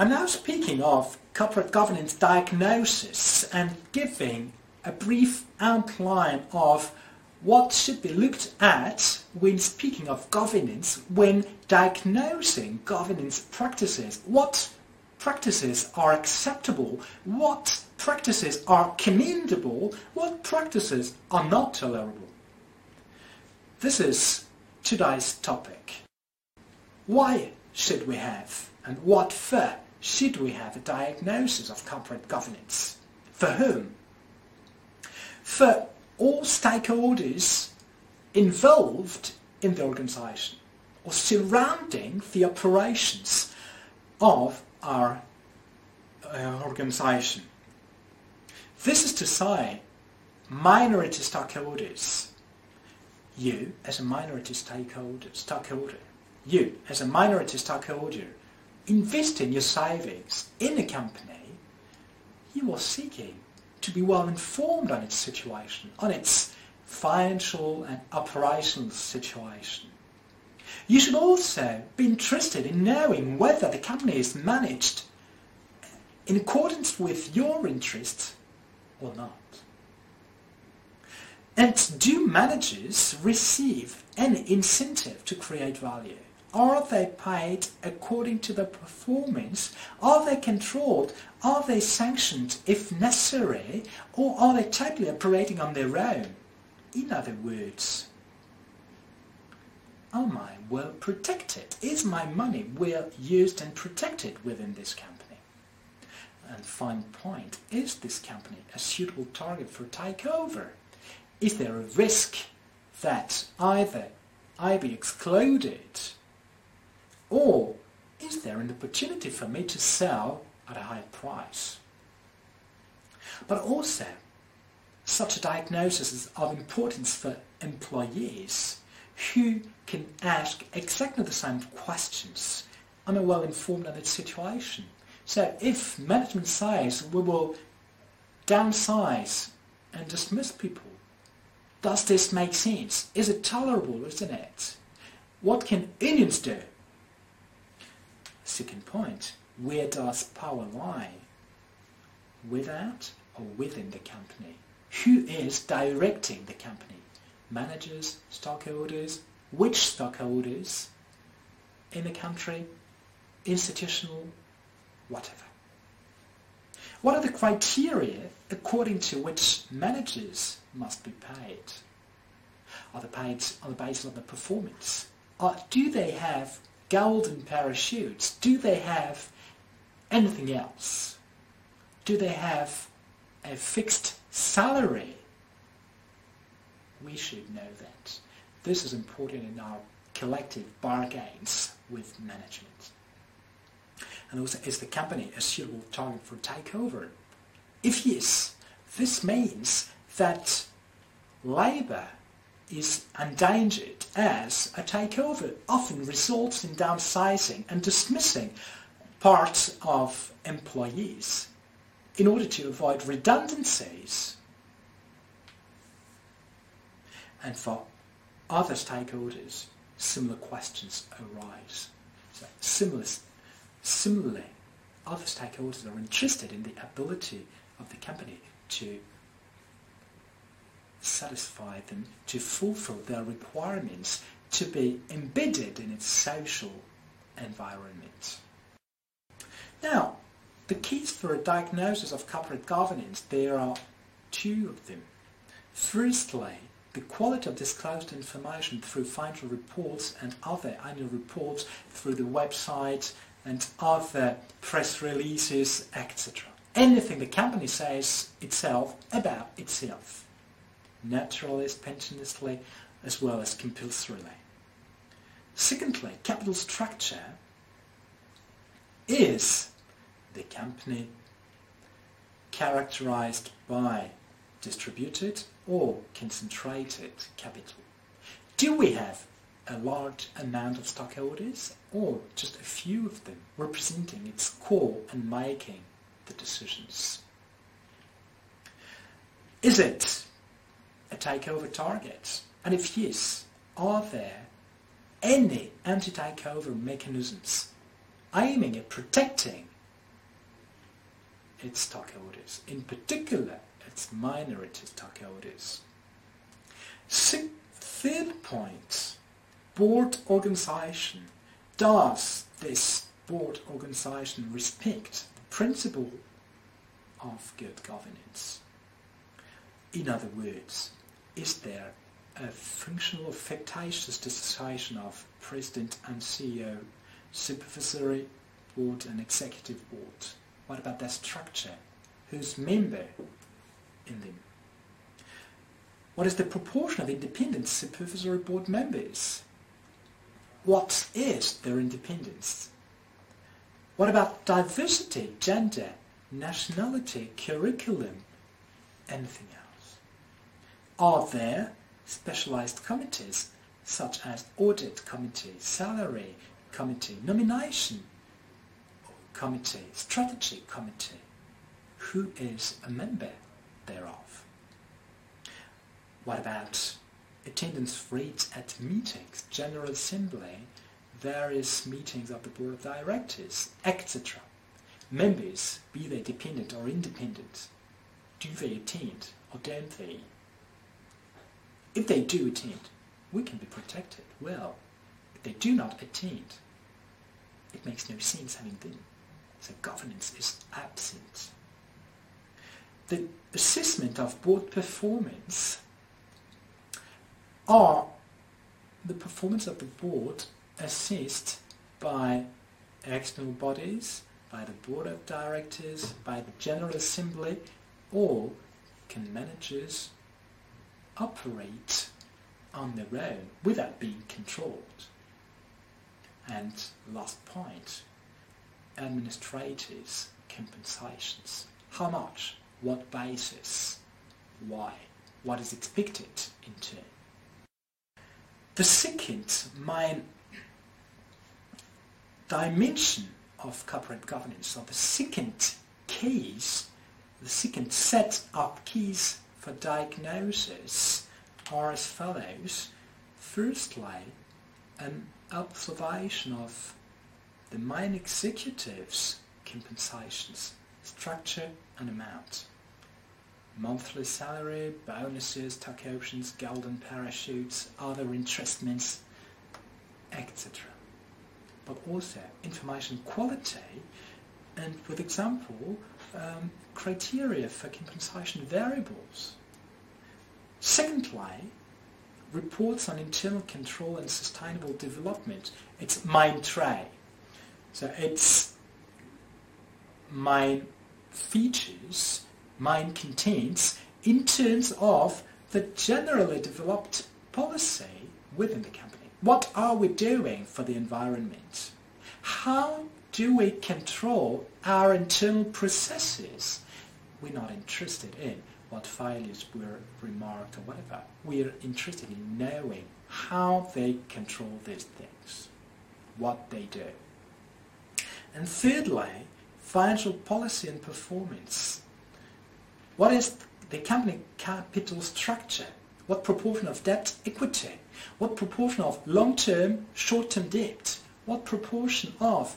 I'm now speaking of corporate governance diagnosis and giving a brief outline of what should be looked at when speaking of governance, when diagnosing governance practices. What practices are acceptable? What practices are commendable? What practices are not tolerable? This is today's topic. Why should we have and what for should we have a diagnosis of corporate governance? For whom? For all stakeholders involved in the organization or surrounding the operations of our uh, organization. This is to say, minority stakeholders. You, as a minority stakeholder, stakeholder, you, as a minority stakeholder, investing your savings in a company, you are seeking to be well informed on its situation, on its financial and operational situation. You should also be interested in knowing whether the company is managed in accordance with your interests or not. And do managers receive any incentive to create value? Are they paid according to their performance? Are they controlled? Are they sanctioned if necessary? Or are they totally operating on their own? In other words, am I well protected? Is my money well used and protected within this company? And final point, is this company a suitable target for takeover? Is there a risk that either I be excluded or is there an opportunity for me to sell at a higher price? But also, such a diagnosis is of importance for employees who can ask exactly the same questions and are well informed on its situation. So if management says we will downsize and dismiss people, does this make sense? Is it tolerable, isn't it? What can unions do? Second point, where does power lie? Without or within the company? Who is directing the company? Managers, stockholders, which stockholders in the country, institutional, whatever. What are the criteria according to which managers must be paid? Are they paid on the basis of the performance? Or do they have golden parachutes, do they have anything else? Do they have a fixed salary? We should know that. This is important in our collective bargains with management. And also, is the company a suitable target for takeover? If yes, this means that labour is endangered as a takeover often results in downsizing and dismissing parts of employees in order to avoid redundancies. And for other stakeholders, similar questions arise. So similar, similarly, other stakeholders are interested in the ability of the company to satisfy them, to fulfill their requirements, to be embedded in its social environment. Now, the keys for a diagnosis of corporate governance, there are two of them. Firstly, the quality of disclosed information through financial reports and other annual reports through the website and other press releases, etc. Anything the company says itself about itself naturalist, pensionistly, as well as compulsorily. Secondly, capital structure is the company characterized by distributed or concentrated capital. Do we have a large amount of stockholders or just a few of them representing its core and making the decisions? Is it a takeover target? And if yes, are there any anti-takeover mechanisms aiming at protecting its stockholders, in particular its minority stockholders. Third point, board organization. Does this board organization respect the principle of good governance? In other words, is there a functional or fictitious dissociation of president and CEO, supervisory board and executive board? What about their structure? Who's member in them? What is the proportion of independent supervisory board members? What is their independence? What about diversity, gender, nationality, curriculum, anything else? Are there specialized committees such as audit committee, salary committee, nomination committee, strategy committee? Who is a member thereof? What about attendance rates at meetings, General Assembly, various meetings of the Board of Directors, etc. Members, be they dependent or independent, do they attend or don't they? If they do attend, we can be protected. Well, if they do not attend, it makes no sense having them. So governance is absent. The assessment of board performance are the performance of the board assessed by external bodies, by the board of directors, by the general assembly, or can managers operate on their own without being controlled? And last point, administrators' compensations. How much? What basis? Why? What is expected in turn? The second main dimension of corporate governance, or the second keys, the second set of keys for diagnosis are as follows. Firstly, an observation of the main executives' compensations, structure and amount monthly salary, bonuses, stock options, golden parachutes, other investments, etc. But also information quality and with example um, criteria for compensation variables. Secondly, reports on internal control and sustainable development. It's main tray. So it's main features mind contents in terms of the generally developed policy within the company. What are we doing for the environment? How do we control our internal processes? We're not interested in what failures were remarked or whatever. We are interested in knowing how they control these things, what they do. And thirdly, financial policy and performance. What is the company capital structure? What proportion of debt equity? What proportion of long-term, short-term debt? What proportion of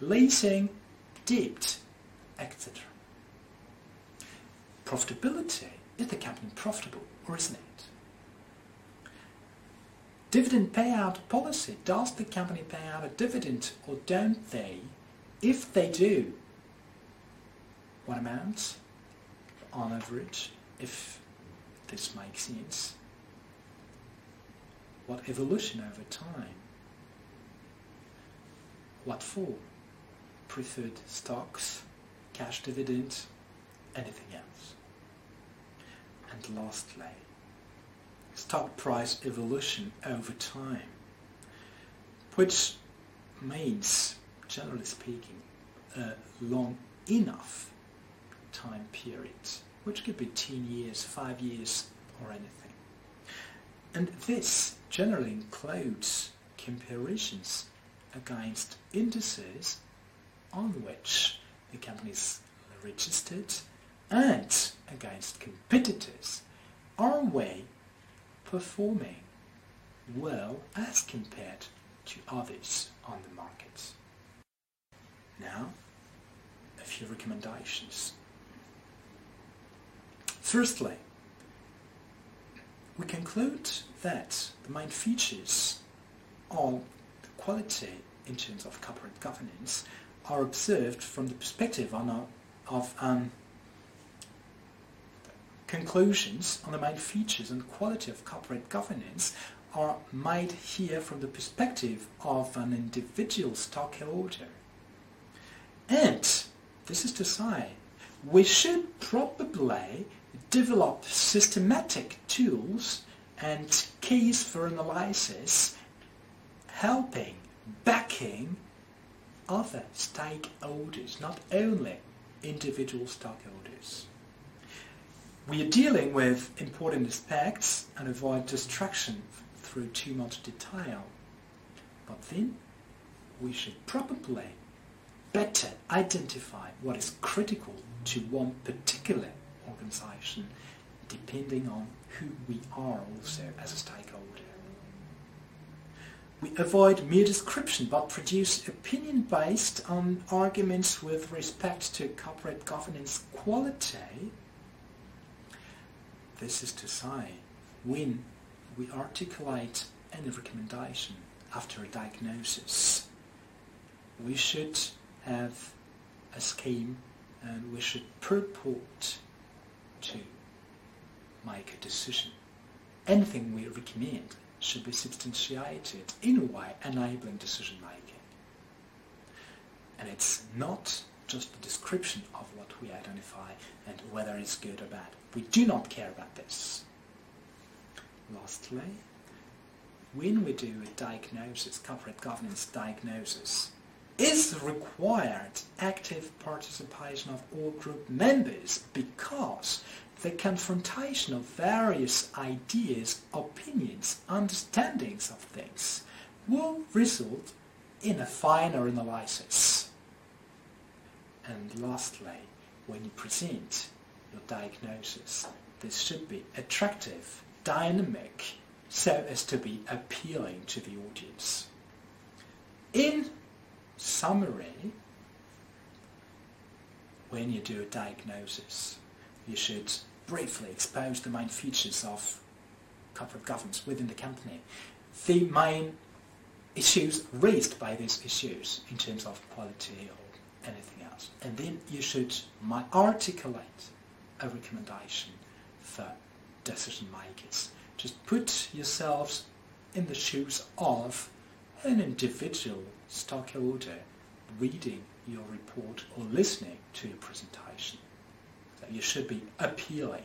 leasing, debt, etc. Profitability. Is the company profitable or isn't it? Dividend payout policy. Does the company pay out a dividend or don't they? If they do, what amount? on average, if this makes sense. What evolution over time? What for? Preferred stocks, cash dividends, anything else. And lastly, stock price evolution over time, which means, generally speaking, uh, long enough time periods, which could be 10 years, 5 years, or anything. And this generally includes comparisons against indices on which the company is registered and against competitors. Are we performing well as compared to others on the market? Now, a few recommendations. Firstly, we conclude that the main features of the quality in terms of corporate governance are observed from the perspective on of um, conclusions on the main features and quality of corporate governance are made here from the perspective of an individual stockholder. And this is to say, we should probably develop systematic tools and keys for analysis helping, backing other stakeholders, not only individual stakeholders. We are dealing with important aspects and avoid distraction through too much detail. But then we should probably better identify what is critical to one particular organization depending on who we are also as a stakeholder. We avoid mere description but produce opinion based on arguments with respect to corporate governance quality. This is to say, when we articulate any recommendation after a diagnosis, we should have a scheme and we should purport to make a decision. Anything we recommend should be substantiated in a way enabling decision making. And it's not just a description of what we identify and whether it's good or bad. We do not care about this. Lastly, when we do a diagnosis, corporate governance diagnosis, is required active participation of all group members because the confrontation of various ideas, opinions, understandings of things will result in a finer analysis. And lastly, when you present your diagnosis, this should be attractive, dynamic, so as to be appealing to the audience. In summary, when you do a diagnosis, you should briefly expose the main features of corporate governance within the company, the main issues raised by these issues in terms of quality or anything else. And then you should articulate a recommendation for decision makers. Just put yourselves in the shoes of an individual stockholder reading your report or listening to your presentation. So you should be appealing